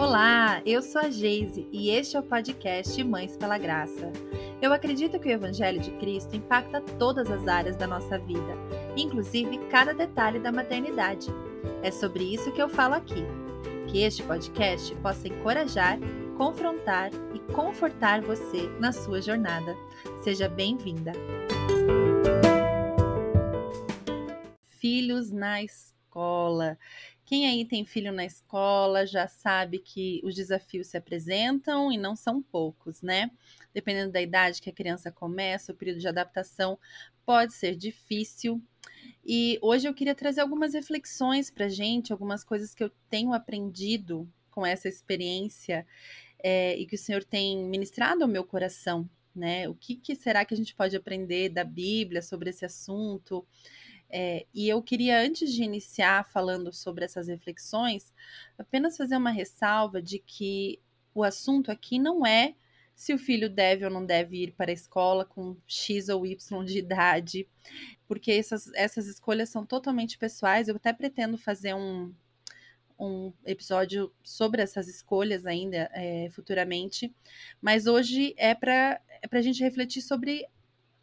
Olá, eu sou a Geise e este é o podcast Mães pela Graça. Eu acredito que o Evangelho de Cristo impacta todas as áreas da nossa vida, inclusive cada detalhe da maternidade. É sobre isso que eu falo aqui. Que este podcast possa encorajar, confrontar e confortar você na sua jornada. Seja bem-vinda! Filhos na escola. Quem aí tem filho na escola já sabe que os desafios se apresentam e não são poucos, né? Dependendo da idade que a criança começa, o período de adaptação pode ser difícil. E hoje eu queria trazer algumas reflexões para gente, algumas coisas que eu tenho aprendido com essa experiência é, e que o Senhor tem ministrado ao meu coração, né? O que, que será que a gente pode aprender da Bíblia sobre esse assunto? É, e eu queria, antes de iniciar falando sobre essas reflexões, apenas fazer uma ressalva de que o assunto aqui não é se o filho deve ou não deve ir para a escola com X ou Y de idade, porque essas, essas escolhas são totalmente pessoais. Eu até pretendo fazer um, um episódio sobre essas escolhas ainda é, futuramente, mas hoje é para é a gente refletir sobre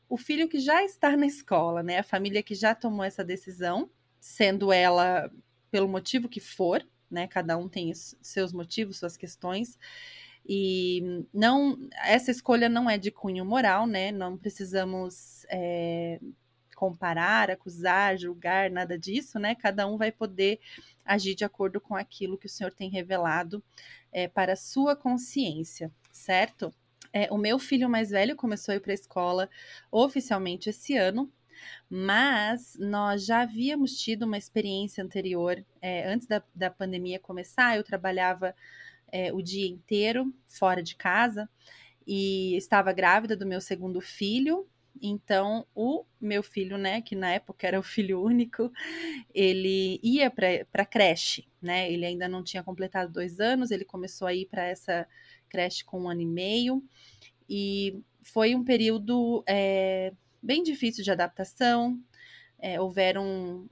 o filho que já está na escola, né? A família que já tomou essa decisão, sendo ela pelo motivo que for, né? Cada um tem seus motivos, suas questões. E não, essa escolha não é de cunho moral, né? Não precisamos é, comparar, acusar, julgar, nada disso, né? Cada um vai poder agir de acordo com aquilo que o Senhor tem revelado é, para a sua consciência, certo? É, o meu filho mais velho começou a ir para a escola oficialmente esse ano, mas nós já havíamos tido uma experiência anterior. É, antes da, da pandemia começar, eu trabalhava é, o dia inteiro fora de casa e estava grávida do meu segundo filho. Então, o meu filho, né, que na época era o filho único, ele ia para a creche, né? Ele ainda não tinha completado dois anos, ele começou a ir para essa creche com um ano e meio, e foi um período é, bem difícil de adaptação, é, houveram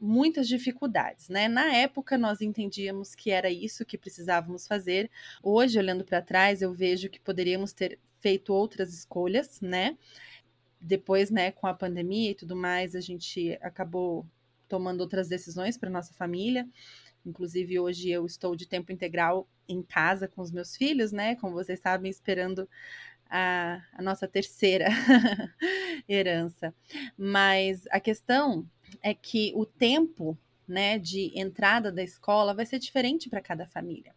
muitas dificuldades, né? Na época nós entendíamos que era isso que precisávamos fazer. Hoje, olhando para trás, eu vejo que poderíamos ter feito outras escolhas, né? Depois, né, com a pandemia e tudo mais, a gente acabou tomando outras decisões para nossa família. Inclusive, hoje eu estou de tempo integral em casa com os meus filhos, né? Como vocês sabem, esperando a, a nossa terceira herança. Mas a questão é que o tempo né, de entrada da escola vai ser diferente para cada família.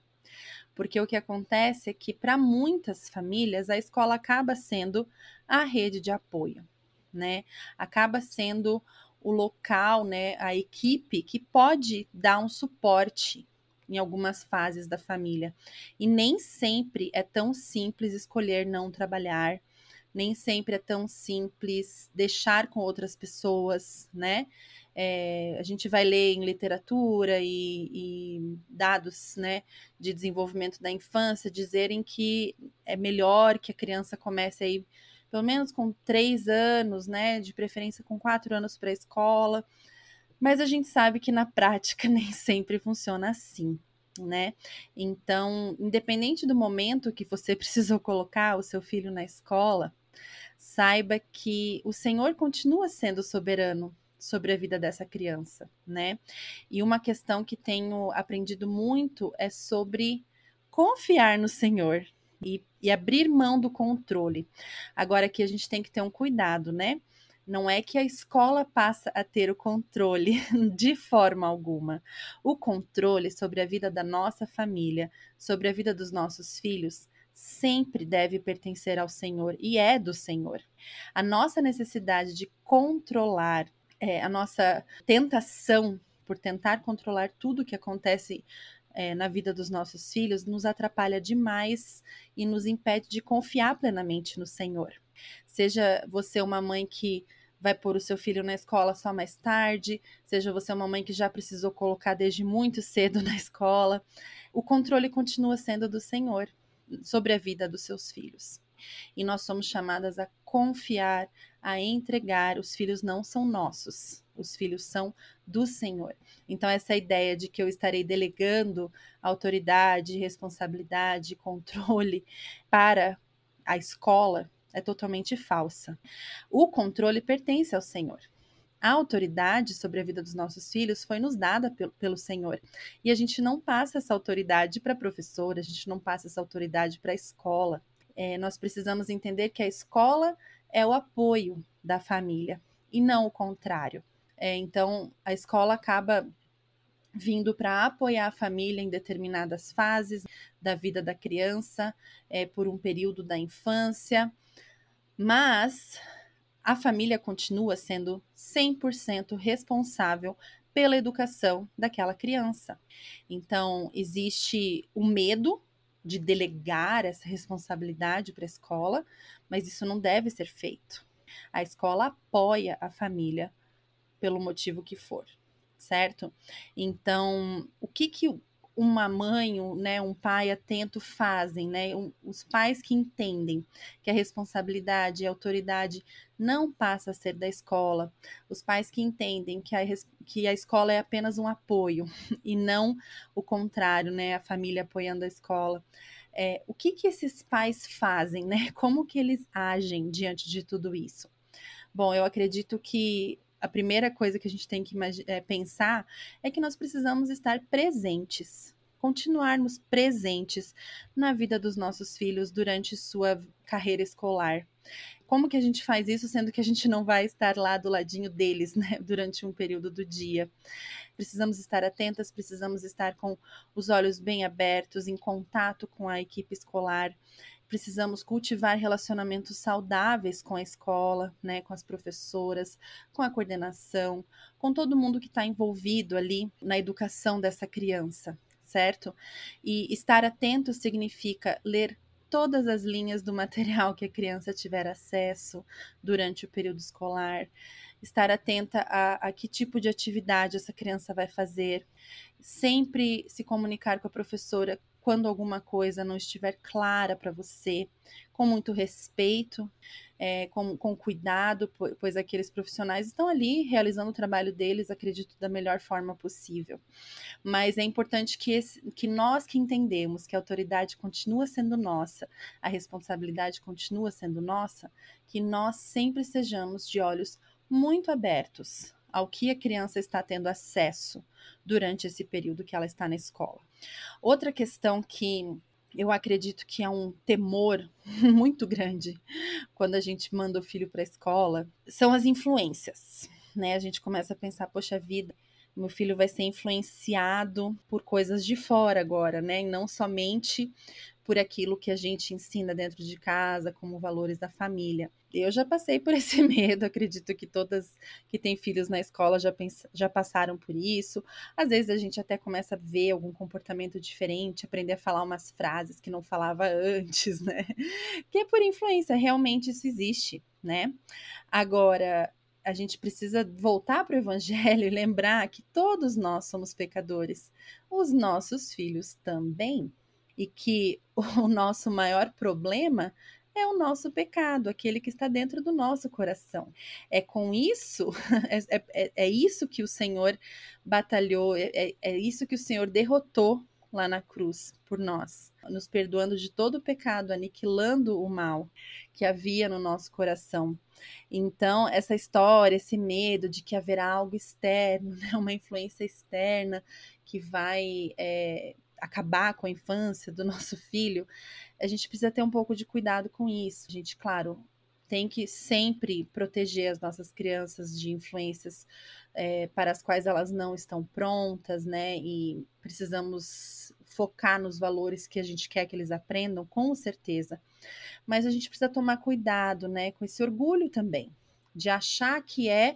Porque o que acontece é que, para muitas famílias, a escola acaba sendo a rede de apoio, né? Acaba sendo o local, né, a equipe que pode dar um suporte em algumas fases da família. E nem sempre é tão simples escolher não trabalhar, nem sempre é tão simples deixar com outras pessoas, né? É, a gente vai ler em literatura e, e, dados né, de desenvolvimento da infância dizerem que é melhor que a criança comece aí pelo menos com três anos, né? De preferência com quatro anos para a escola. Mas a gente sabe que na prática nem sempre funciona assim, né? Então, independente do momento que você precisou colocar o seu filho na escola, saiba que o Senhor continua sendo soberano sobre a vida dessa criança, né? E uma questão que tenho aprendido muito é sobre confiar no Senhor, e, e abrir mão do controle. Agora aqui a gente tem que ter um cuidado, né? Não é que a escola passa a ter o controle de forma alguma. O controle sobre a vida da nossa família, sobre a vida dos nossos filhos, sempre deve pertencer ao Senhor e é do Senhor. A nossa necessidade de controlar, é, a nossa tentação por tentar controlar tudo que acontece é, na vida dos nossos filhos nos atrapalha demais e nos impede de confiar plenamente no Senhor. Seja você uma mãe que vai pôr o seu filho na escola só mais tarde, seja você uma mãe que já precisou colocar desde muito cedo na escola, o controle continua sendo do Senhor sobre a vida dos seus filhos. E nós somos chamadas a confiar, a entregar. Os filhos não são nossos, os filhos são do Senhor. Então, essa ideia de que eu estarei delegando autoridade, responsabilidade, controle para a escola é totalmente falsa. O controle pertence ao Senhor. A autoridade sobre a vida dos nossos filhos foi nos dada pelo, Senhor. E a gente não passa essa autoridade para a professora, a gente não passa essa autoridade para a escola. É, nós precisamos entender que a escola é o apoio da família e não o contrário. É, então, a escola acaba vindo para apoiar a família em determinadas fases da vida da criança, é, por um período da infância, mas a família continua sendo 100% responsável pela educação daquela criança. Então, existe o medo de delegar essa responsabilidade para a escola, mas isso não deve ser feito. A escola apoia a família pelo motivo que for, certo? Então, o que que uma mãe, né, um pai atento fazem, né? Os pais que entendem que a responsabilidade e a autoridade não passa a ser da escola, os pais que entendem que a, que a escola é apenas um apoio e não o contrário, né? A família apoiando a escola. É, o que que esses pais fazem, né? Como que eles agem diante de tudo isso? Bom, eu acredito que a primeira coisa que a gente tem que é, pensar é que nós precisamos estar presentes, continuarmos presentes na vida dos nossos filhos durante sua carreira escolar. Como que a gente faz isso sendo que a gente não vai estar lá do ladinho deles, né, durante um período do dia? Precisamos estar atentas, precisamos estar com os olhos bem abertos, em contato com a equipe escolar, precisamos cultivar relacionamentos saudáveis com a escola, né, com as professoras, com a coordenação, com todo mundo que está envolvido ali na educação dessa criança, certo? E estar atento significa ler todas as linhas do material que a criança tiver acesso durante o período escolar, estar atenta a, a, que tipo de atividade essa criança vai fazer, sempre se comunicar com a professora quando alguma coisa não estiver clara para você, com muito respeito, é, com, com cuidado, pois aqueles profissionais estão ali realizando o trabalho deles, acredito, da melhor forma possível. Mas é importante que, esse, que nós que entendemos que a autoridade continua sendo nossa, a responsabilidade continua sendo nossa, que nós sempre sejamos de olhos muito abertos ao que a criança está tendo acesso durante esse período que ela está na escola. Outra questão que eu acredito que é um temor muito grande quando a gente manda o filho para a escola são as influências. Né? A gente começa a pensar, poxa vida, meu filho vai ser influenciado por coisas de fora agora, né? E não somente por aquilo que a gente ensina dentro de casa, como valores da família. Eu já passei por esse medo, acredito que todas que têm filhos na escola já, já passaram por isso. Às vezes a gente até começa a ver algum comportamento diferente, aprender a falar umas frases que não falava antes, né? Que é por influência, realmente isso existe, né? Agora, a gente precisa voltar para o Evangelho e lembrar que todos nós somos pecadores, os nossos filhos também e que o nosso maior problema é o nosso pecado, aquele que está dentro do nosso coração. É com isso, é, é, é, é isso que o Senhor batalhou, é, é, é isso que o Senhor derrotou lá na cruz por nós, nos perdoando de todo o pecado, aniquilando o mal que havia no nosso coração. Então, essa história, esse medo de que haverá algo externo, né, uma influência externa que vai é, acabar com a infância do nosso filho, a gente precisa ter um pouco de cuidado com isso. A gente, claro, tem que sempre proteger as nossas crianças de influências é, para as quais elas não estão prontas, né? E precisamos focar nos valores que a gente quer que eles aprendam, com certeza. Mas a gente precisa tomar cuidado, né? Com esse orgulho também, de achar que é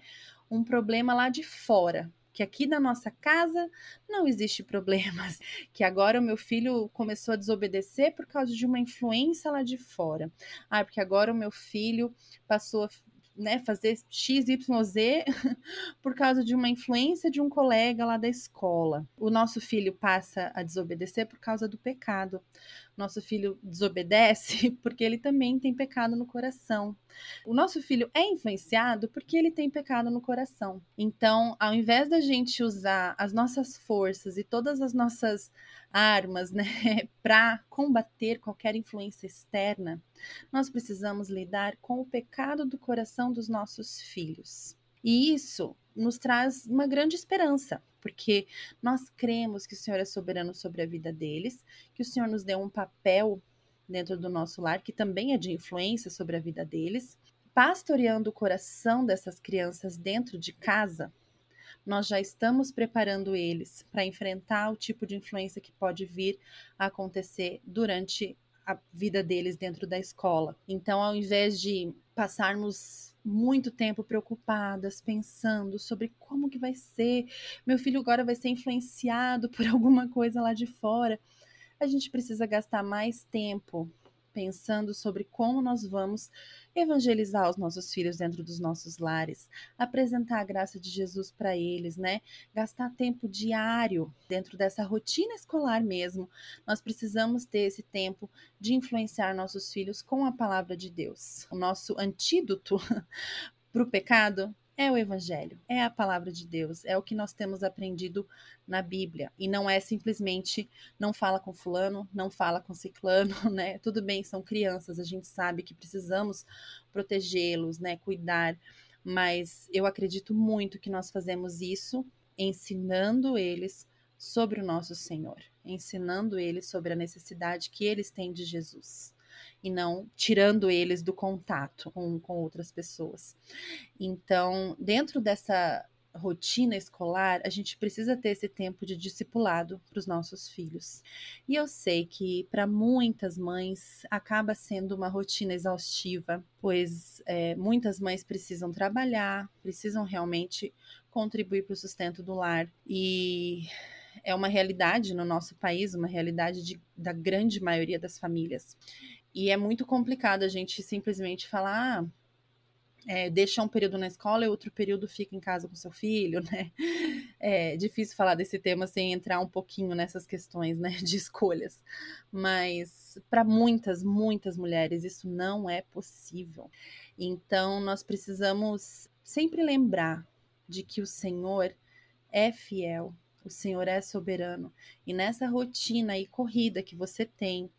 um problema lá de fora, que aqui na nossa casa não existe problemas, que agora o meu filho começou a desobedecer por causa de uma influência lá de fora. Ah, porque agora o meu filho passou a né, fazer X, Y, Z por causa de uma influência de um colega lá da escola. O nosso filho passa a desobedecer por causa do pecado. Nosso filho desobedece porque ele também tem pecado no coração. O nosso filho é influenciado porque ele tem pecado no coração. Então, ao invés da gente usar as nossas forças e todas as nossas armas, né, para combater qualquer influência externa, nós precisamos lidar com o pecado do coração dos nossos filhos. E isso nos traz uma grande esperança, porque nós cremos que o Senhor é soberano sobre a vida deles, que o Senhor nos deu um papel dentro do nosso lar que também é de influência sobre a vida deles, pastoreando o coração dessas crianças dentro de casa. Nós já estamos preparando eles para enfrentar o tipo de influência que pode vir a acontecer durante a vida deles dentro da escola. Então, ao invés de passarmos muito tempo preocupadas, pensando sobre como que vai ser, meu filho agora vai ser influenciado por alguma coisa lá de fora, a gente precisa gastar mais tempo pensando sobre como nós vamos evangelizar os nossos filhos dentro dos nossos lares, apresentar a graça de Jesus para eles, né? Gastar tempo diário dentro dessa rotina escolar mesmo. Nós precisamos ter esse tempo de influenciar nossos filhos com a palavra de Deus. O nosso antídoto para o pecado é o Evangelho, é a palavra de Deus, é o que nós temos aprendido na Bíblia. E não é simplesmente não fala com fulano, não fala com ciclano, né? Tudo bem, são crianças, a gente sabe que precisamos protegê-los, né? Cuidar. Mas eu acredito muito que nós fazemos isso ensinando eles sobre o nosso Senhor, ensinando eles sobre a necessidade que eles têm de Jesus e não tirando eles do contato com, com outras pessoas. Então, dentro dessa rotina escolar, a gente precisa ter esse tempo de discipulado para os nossos filhos. E eu sei que para muitas mães acaba sendo uma rotina exaustiva, pois é, muitas mães precisam trabalhar, precisam realmente contribuir para o sustento do lar e é uma realidade no nosso país, uma realidade de, da grande maioria das famílias. E é muito complicado a gente simplesmente falar, ah, é, deixa um período na escola e outro período fica em casa com seu filho, né? É difícil falar desse tema sem entrar um pouquinho nessas questões, né, de escolhas. Mas para muitas, muitas mulheres isso não é possível. Então nós precisamos sempre lembrar de que o Senhor é fiel, o Senhor é soberano. E nessa rotina e corrida que você tem,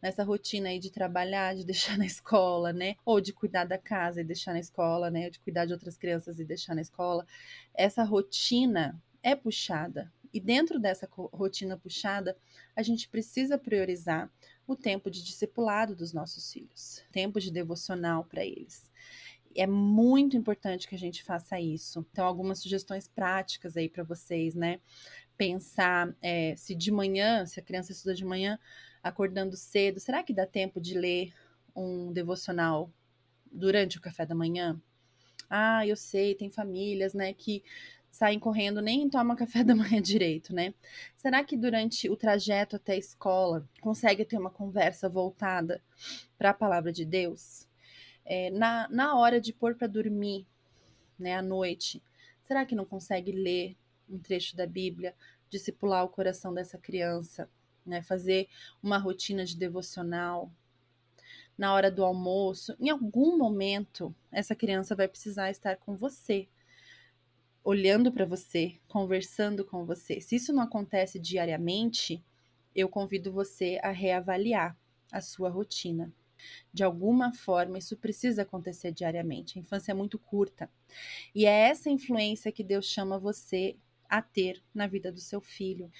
nessa rotina aí de trabalhar, de deixar na escola, né? Ou de cuidar da casa e deixar na escola, né? Ou de cuidar de outras crianças e deixar na escola. Essa rotina é puxada. E dentro dessa rotina puxada, a gente precisa priorizar o tempo de discipulado dos nossos filhos, tempo de devocional para eles. É muito importante que a gente faça isso. Então, algumas sugestões práticas aí para vocês, né? Pensar é, se de manhã, se a criança estuda de manhã, acordando cedo, será que dá tempo de ler um devocional durante o café da manhã? Ah, eu sei, tem famílias, né, que saem correndo, nem tomam café da manhã direito, né? Será que durante o trajeto até a escola consegue ter uma conversa voltada para a palavra de Deus? É, na, na hora de pôr para dormir, né, à noite, será que não consegue ler um trecho da Bíblia, discipular o coração dessa criança? né? Fazer uma rotina de devocional na hora do almoço. Em algum momento, essa criança vai precisar estar com você, olhando para você, conversando com você. Se isso não acontece diariamente, eu convido você a reavaliar a sua rotina. De alguma forma, isso precisa acontecer diariamente. A infância é muito curta. E é essa influência que Deus chama você a ter na vida do seu filho,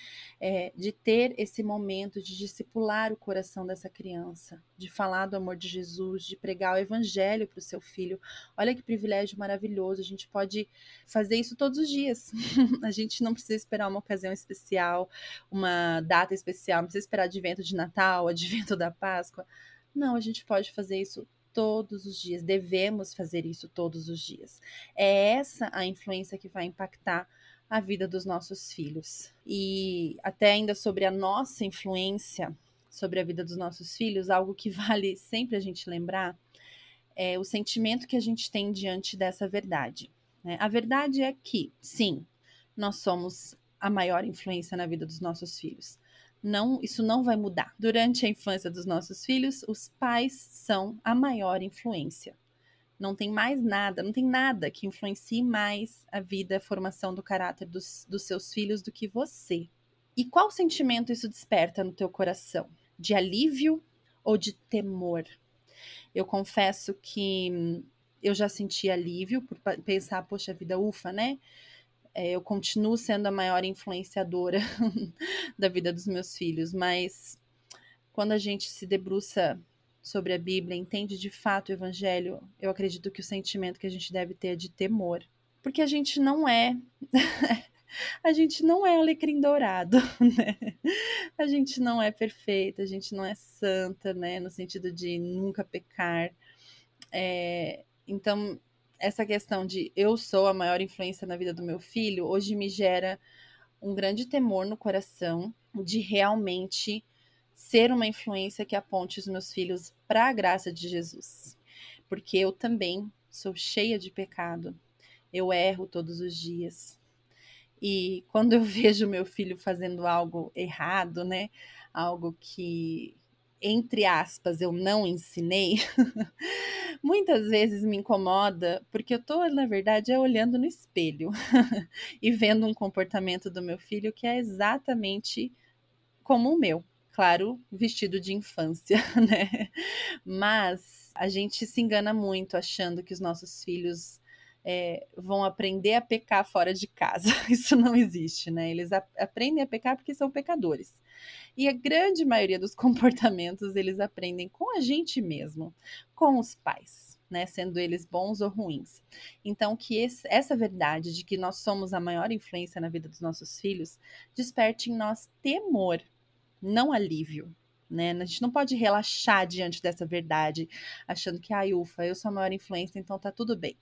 é, de ter esse momento de discipular o coração dessa criança, de falar do amor de Jesus, de pregar o evangelho para o seu filho. Olha que privilégio maravilhoso, a gente pode fazer isso todos os dias. a gente não precisa esperar uma ocasião especial, uma data especial, não precisa esperar advento de Natal, advento da Páscoa. Não, a gente pode fazer isso todos os dias, devemos fazer isso todos os dias. É essa a influência que vai impactar a vida dos nossos filhos. E até ainda sobre a nossa influência sobre a vida dos nossos filhos, algo que vale sempre a gente lembrar é o sentimento que a gente tem diante dessa verdade. Né? A verdade é que, sim, nós somos a maior influência na vida dos nossos filhos. Não, isso não vai mudar. Durante a infância dos nossos filhos, os pais são a maior influência Não tem mais nada, não tem nada que influencie mais a vida, a formação do caráter dos, dos seus filhos do que você. E qual sentimento isso desperta no teu coração? De alívio ou de temor? Eu confesso que eu já senti alívio por pensar, poxa vida, ufa, né? É, eu continuo sendo a maior influenciadora da vida dos meus filhos, mas quando a gente se debruça sobre a Bíblia, entende de fato o Evangelho, eu acredito que o sentimento que a gente deve ter é de temor. Porque a gente não é. a gente não é alecrim dourado, né? A gente não é perfeita, a gente não é santa, né? No sentido de nunca pecar. É, então, essa questão de eu sou a maior influência na vida do meu filho, hoje me gera um grande temor no coração de realmente ser uma influência que aponte os meus filhos para a graça de Jesus. Porque eu também sou cheia de pecado. Eu erro todos os dias. E quando eu vejo meu filho fazendo algo errado, né? Algo que entre aspas, eu não ensinei, muitas vezes me incomoda, porque eu tô, na verdade, é olhando no espelho e vendo um comportamento do meu filho que é exatamente como o meu. Claro, vestido de infância, né? Mas a gente se engana muito achando que os nossos filhos é, vão aprender a pecar fora de casa. Isso não existe, né? Eles a aprendem a pecar porque são pecadores. E a grande maioria dos comportamentos eles aprendem com a gente mesmo, com os pais. Né, sendo eles bons ou ruins. Então, que esse, essa verdade de que nós somos a maior influência na vida dos nossos filhos desperte em nós temor, não alívio. Né? A gente não pode relaxar diante dessa verdade, achando que, ai, ufa, eu sou a maior influência, então tá tudo bem.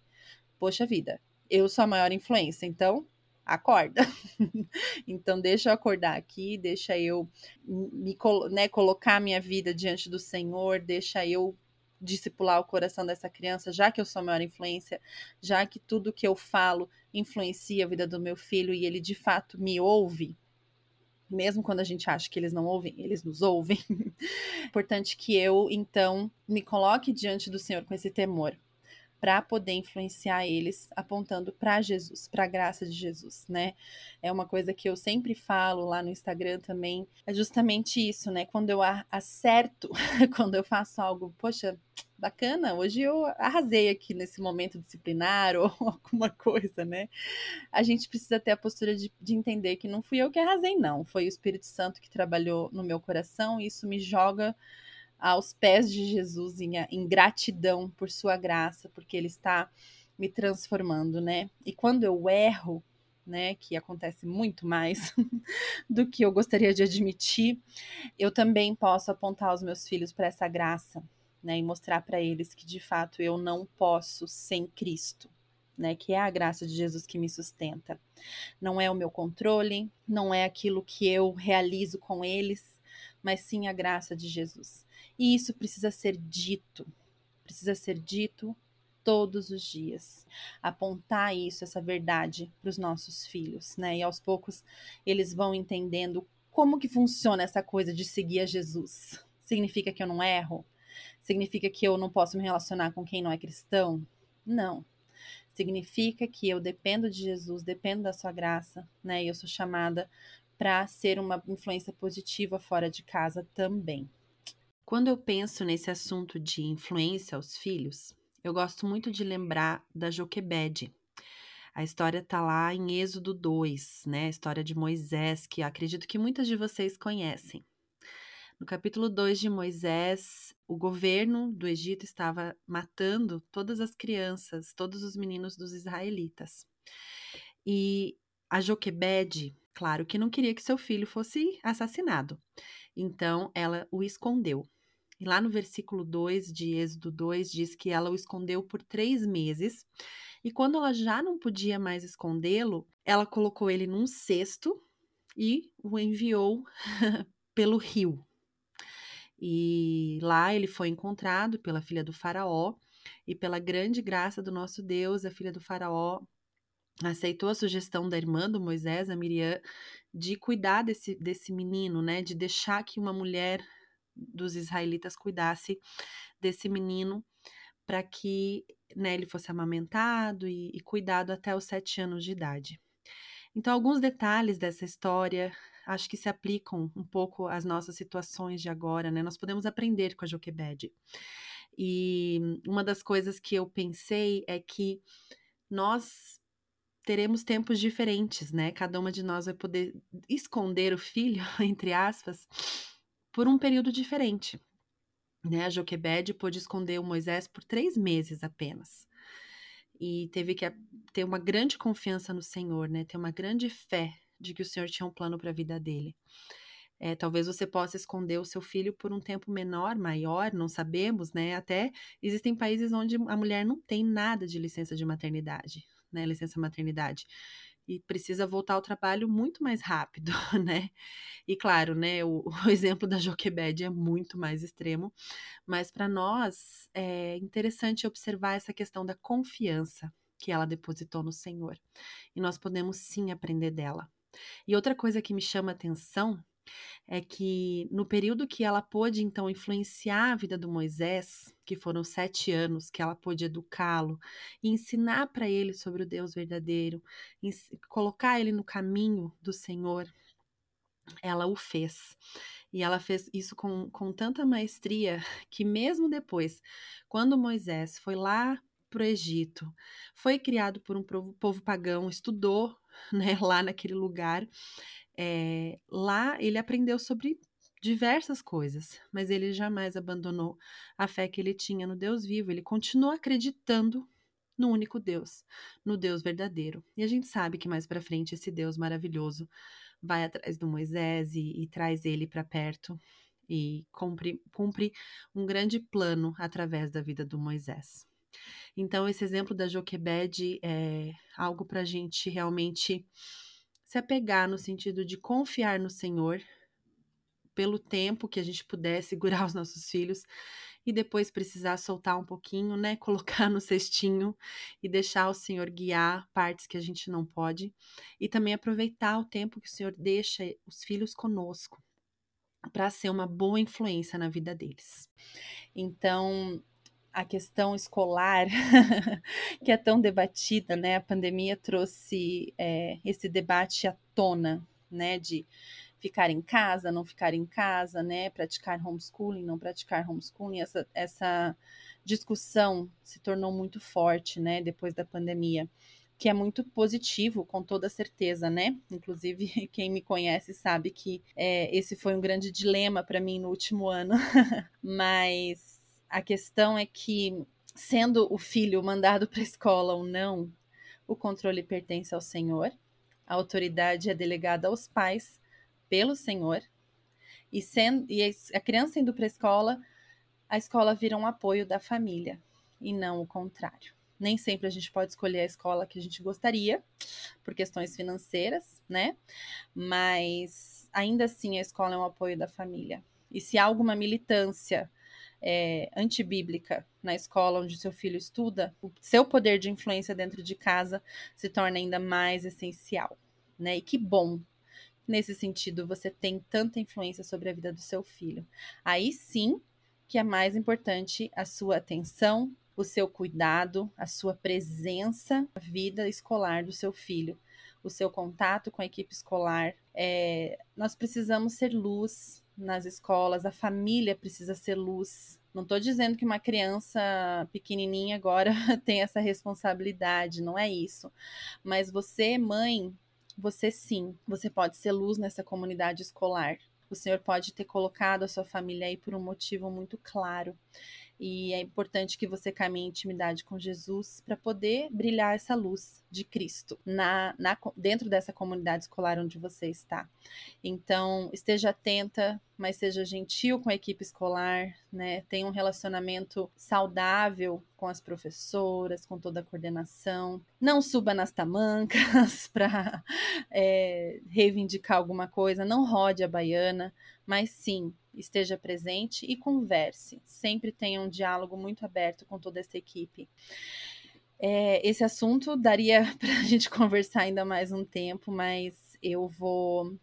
Poxa vida, eu sou a maior influência, então acorda. então, deixa eu acordar aqui, deixa eu me né, colocar minha vida diante do Senhor, deixa eu discipular o coração dessa criança, já que eu sou a maior influência, já que tudo que eu falo influencia a vida do meu filho e ele de fato me ouve. Mesmo quando a gente acha que eles não ouvem, eles nos ouvem. Importante que eu, então, me coloque diante do Senhor com esse temor para poder influenciar eles apontando para Jesus, para a graça de Jesus, né? É uma coisa que eu sempre falo lá no Instagram também, é justamente isso, né? Quando eu acerto, quando eu faço algo, poxa, bacana, hoje eu arrasei aqui nesse momento disciplinar ou alguma coisa, né? A gente precisa ter a postura de, de entender que não fui eu que arrasei, não. Foi o Espírito Santo que trabalhou no meu coração e isso me joga aos pés de Jesus em, em gratidão por sua graça, porque ele está me transformando, né? E quando eu erro, né, que acontece muito mais do que eu gostaria de admitir, eu também posso apontar os meus filhos para essa graça, né, e mostrar para eles que de fato eu não posso sem Cristo. Né, que é a graça de Jesus que me sustenta. Não é o meu controle, não é aquilo que eu realizo com eles, mas sim a graça de Jesus. E isso precisa ser dito, precisa ser dito todos os dias. Apontar isso, essa verdade para os nossos filhos, né? E aos poucos eles vão entendendo como que funciona essa coisa de seguir a Jesus. Significa que eu não erro? Significa que eu não posso me relacionar com quem não é cristão? Não. Significa que eu dependo de Jesus, dependo da sua graça, né? E eu sou chamada para ser uma influência positiva fora de casa também. Quando eu penso nesse assunto de influência aos filhos, eu gosto muito de lembrar da Joquebede. A história está lá em Êxodo 2, né? A história de Moisés, que acredito que muitas de vocês conhecem. No capítulo 2 de Moisés, o governo do Egito estava matando todas as crianças, todos os meninos dos israelitas. E a Joquebede, claro que não queria que seu filho fosse assassinado. Então ela o escondeu. E lá no versículo 2 de Êxodo 2 diz que ela o escondeu por três meses. E quando ela já não podia mais escondê-lo, ela colocou ele num cesto e o enviou pelo rio. E lá ele foi encontrado pela filha do Faraó, e pela grande graça do nosso Deus, a filha do Faraó aceitou a sugestão da irmã do Moisés, a Miriam, de cuidar desse, desse menino, né? De deixar que uma mulher dos israelitas cuidasse desse menino para que né, ele fosse amamentado e, e cuidado até os sete anos de idade. Então, alguns detalhes dessa história acho que se aplicam um pouco às nossas situações de agora, né? Nós podemos aprender com a Joquebede. E uma das coisas que eu pensei é que nós teremos tempos diferentes, né? Cada uma de nós vai poder esconder o filho, entre aspas, por um período diferente. Né? A Joquebede pôde esconder o Moisés por três meses apenas. E teve que ter uma grande confiança no Senhor, né? Ter uma grande fé de que o Senhor tinha um plano para a vida dele. É, talvez você possa esconder o seu filho por um tempo menor, maior, não sabemos, né? Até existem países onde a mulher não tem nada de licença de maternidade, né? Licença maternidade. E precisa voltar ao trabalho muito mais rápido, né? E claro, né? O, o exemplo da Joquebed é muito mais extremo, mas para nós é interessante observar essa questão da confiança que ela depositou no Senhor. E nós podemos sim aprender dela. E outra coisa que me chama atenção é que no período que ela pôde então influenciar a vida do Moisés, que foram sete anos que ela pôde educá-lo e ensinar para ele sobre o Deus verdadeiro, colocar ele no caminho do Senhor, ela o fez. E ela fez isso com, com tanta maestria que, mesmo depois, quando Moisés foi lá para o Egito, foi criado por um povo, povo pagão, estudou né, lá naquele lugar, é, lá ele aprendeu sobre diversas coisas, mas ele jamais abandonou a fé que ele tinha no Deus vivo. Ele continuou acreditando no único Deus, no Deus verdadeiro. E a gente sabe que mais para frente esse Deus maravilhoso vai atrás do Moisés e, e traz ele para perto e cumpre, cumpre um grande plano através da vida do Moisés. Então, esse exemplo da Joquebed é algo para a gente realmente se apegar no sentido de confiar no Senhor pelo tempo que a gente puder segurar os nossos filhos e depois precisar soltar um pouquinho, né? Colocar no cestinho e deixar o Senhor guiar partes que a gente não pode e também aproveitar o tempo que o Senhor deixa os filhos conosco para ser uma boa influência na vida deles. Então, a questão escolar, que é tão debatida, né? A pandemia trouxe é, esse debate à tona, né? De ficar em casa, não ficar em casa, né? Praticar homeschooling, não praticar homeschooling. Essa, essa discussão se tornou muito forte, né? Depois da pandemia que é muito positivo, com toda certeza, né? Inclusive, quem me conhece sabe que é, esse foi um grande dilema para mim no último ano, mas a questão é que, sendo o filho mandado para a escola ou não, o controle pertence ao Senhor, a autoridade é delegada aos pais pelo Senhor, e, sendo, e a criança indo para a escola, a escola vira um apoio da família, e não o contrário. Nem sempre a gente pode escolher a escola que a gente gostaria, por questões financeiras, né? Mas ainda assim a escola é um apoio da família. E se há alguma militância é, antibíblica na escola onde seu filho estuda, o seu poder de influência dentro de casa se torna ainda mais essencial, né? E que bom nesse sentido você tem tanta influência sobre a vida do seu filho. Aí sim que é mais importante a sua atenção, o seu cuidado, a sua presença na vida escolar do seu filho, o seu contato com a equipe escolar. É, nós precisamos ser luz nas escolas, a família precisa ser luz. Não estou dizendo que uma criança pequenininha agora tem essa responsabilidade, não é isso. Mas você, mãe, você sim, você pode ser luz nessa comunidade escolar. O Senhor pode ter colocado a sua família aí por um motivo muito claro. E é importante que você caminhe em intimidade com Jesus para poder brilhar essa luz de Cristo na, na, dentro dessa comunidade escolar onde você está. Então, esteja atenta, mas seja gentil com a equipe escolar, né? Tenha um relacionamento saudável com as professoras, com toda a coordenação. Não suba nas tamancas para é, reivindicar alguma coisa, não rode a baiana, mas sim esteja presente e converse. Sempre tenha um diálogo muito aberto com toda essa equipe. É, esse assunto daria para a gente conversar ainda mais um tempo, mas eu vou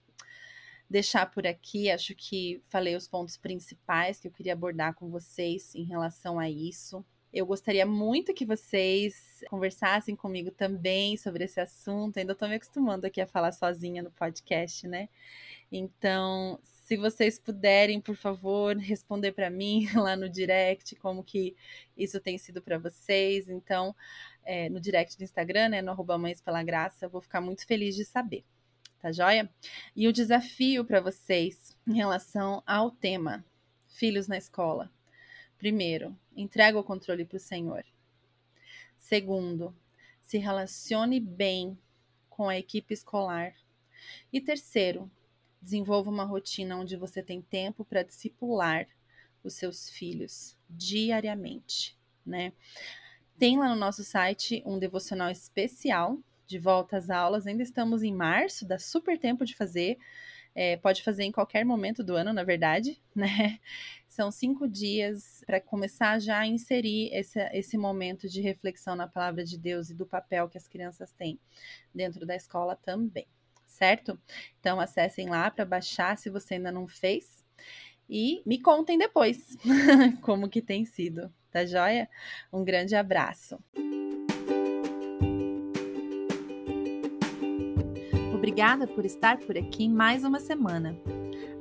deixar por aqui. Acho que falei os pontos principais que eu queria abordar com vocês em relação a isso. Eu gostaria muito que vocês conversassem comigo também sobre esse assunto. Ainda estou me acostumando aqui a falar sozinha no podcast, né? Então, se vocês puderem, por favor, responder para mim lá no direct como que isso tem sido para vocês. Então, é, no direct do Instagram, né, no arroba Mães Pela Graça, eu vou ficar muito feliz de saber. Tá joia? E o desafio para vocês em relação ao tema Filhos na Escola. Primeiro, entrega o controle para o Senhor. Segundo, se relacione bem com a equipe escolar. E terceiro, Desenvolva uma rotina onde você tem tempo para discipular os seus filhos diariamente, né? Tem lá no nosso site um devocional especial de volta às aulas. Ainda estamos em março, dá super tempo de fazer. É, pode fazer em qualquer momento do ano, na verdade, né? São cinco dias para começar já a inserir esse, esse momento de reflexão na palavra de Deus e do papel que as crianças têm dentro da escola também certo? Então acessem lá para baixar se você ainda não fez e me contem depois como que tem sido, tá joia? Um grande abraço. Obrigada por estar por aqui mais uma semana.